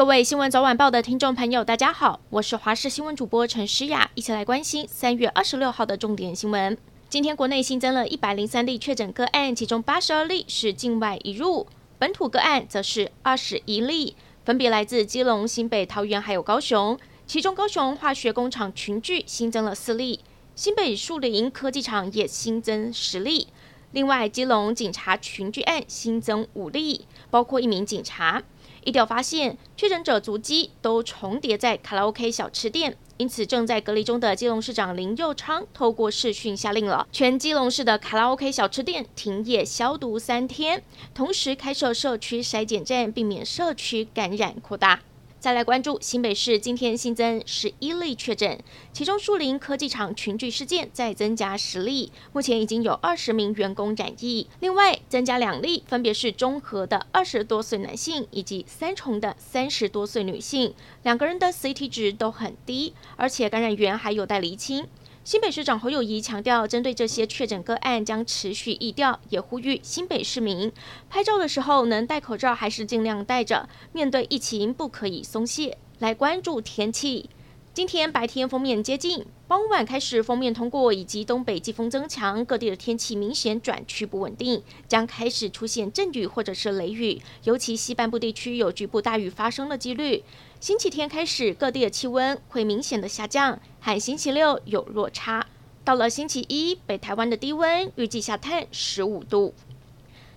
各位新闻早晚报的听众朋友，大家好，我是华视新闻主播陈诗雅，一起来关心三月二十六号的重点新闻。今天国内新增了一百零三例确诊个案，其中八十二例是境外移入，本土个案则是二十一例，分别来自基隆、新北、桃园还有高雄。其中高雄化学工厂群聚新增了四例，新北树林科技厂也新增十例。另外，基隆警察群聚案新增五例，包括一名警察。一调发现，确诊者足迹都重叠在卡拉 OK 小吃店，因此正在隔离中的基隆市长林佑昌透过视讯下令了全基隆市的卡拉 OK 小吃店停业消毒三天，同时开设社区筛检站，避免社区感染扩大。再来关注新北市今天新增十一例确诊，其中树林科技厂群聚事件再增加十例，目前已经有二十名员工染疫。另外增加两例，分别是中和的二十多岁男性以及三重的三十多岁女性，两个人的 CT 值都很低，而且感染源还有待厘清。新北市长侯友谊强调，针对这些确诊个案将持续疫调，也呼吁新北市民拍照的时候能戴口罩还是尽量戴着，面对疫情不可以松懈。来关注天气。今天白天封面接近，傍晚开始锋面通过，以及东北季风增强，各地的天气明显转趋不稳定，将开始出现阵雨或者是雷雨，尤其西半部地区有局部大雨发生的几率。星期天开始，各地的气温会明显的下降，和星期六有落差。到了星期一，北台湾的低温预计下探十五度。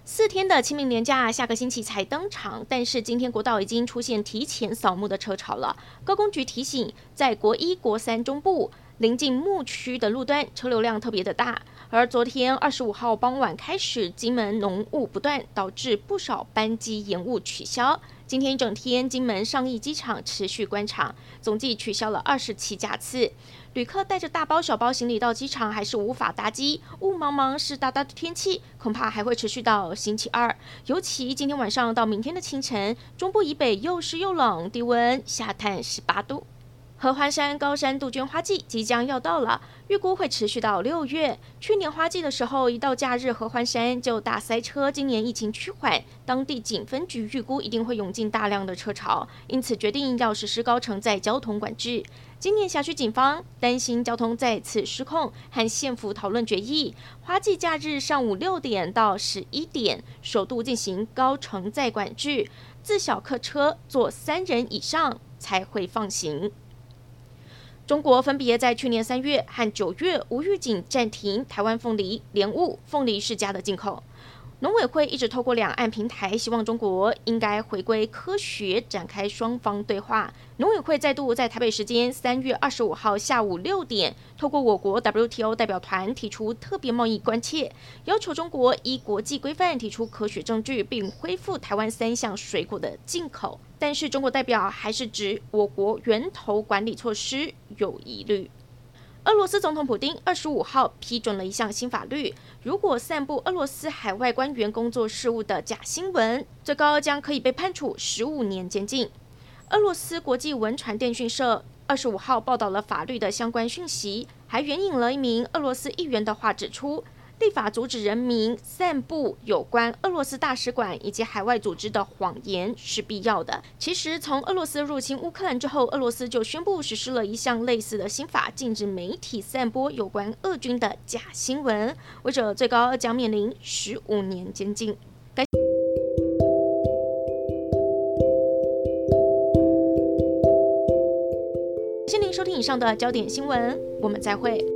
四天的清明连假下个星期才登场，但是今天国道已经出现提前扫墓的车潮了。高公局提醒，在国一、国三中部临近牧区的路段车流量特别的大。而昨天二十五号傍晚开始，金门浓雾不断，导致不少班机延误取消。今天一整天，金门上亿机场持续关场，总计取消了二十七架次。旅客带着大包小包行李到机场，还是无法搭机。雾茫茫、湿哒哒的天气，恐怕还会持续到星期二。尤其今天晚上到明天的清晨，中部以北又湿又冷，低温下探十八度。合欢山高山杜鹃花季即将要到了，预估会持续到六月。去年花季的时候，一到假日合欢山就大塞车。今年疫情趋缓，当地警分局预估一定会涌进大量的车潮，因此决定要实施高承载交通管制。今年辖区警方担心交通再次失控，和县府讨论决议，花季假日上午六点到十一点，首度进行高承载管制，自小客车坐三人以上才会放行。中国分别在去年三月和九月无预警暂停台湾凤梨、莲雾、凤梨世家的进口。农委会一直透过两岸平台，希望中国应该回归科学，展开双方对话。农委会再度在台北时间三月二十五号下午六点，透过我国 WTO 代表团提出特别贸易关切，要求中国依国际规范提出科学证据，并恢复台湾三项水果的进口。但是中国代表还是指我国源头管理措施有疑虑。俄罗斯总统普京二十五号批准了一项新法律，如果散布俄罗斯海外官员工作事务的假新闻，最高将可以被判处十五年监禁。俄罗斯国际文传电讯社二十五号报道了法律的相关讯息，还援引了一名俄罗斯议员的话，指出。立法阻止人民散布有关俄罗斯大使馆以及海外组织的谎言是必要的。其实，从俄罗斯入侵乌克兰之后，俄罗斯就宣布实施了一项类似的新法，禁止媒体散播有关俄军的假新闻，违者最高将面临十五年监禁。感谢您收听以上的焦点新闻，我们再会。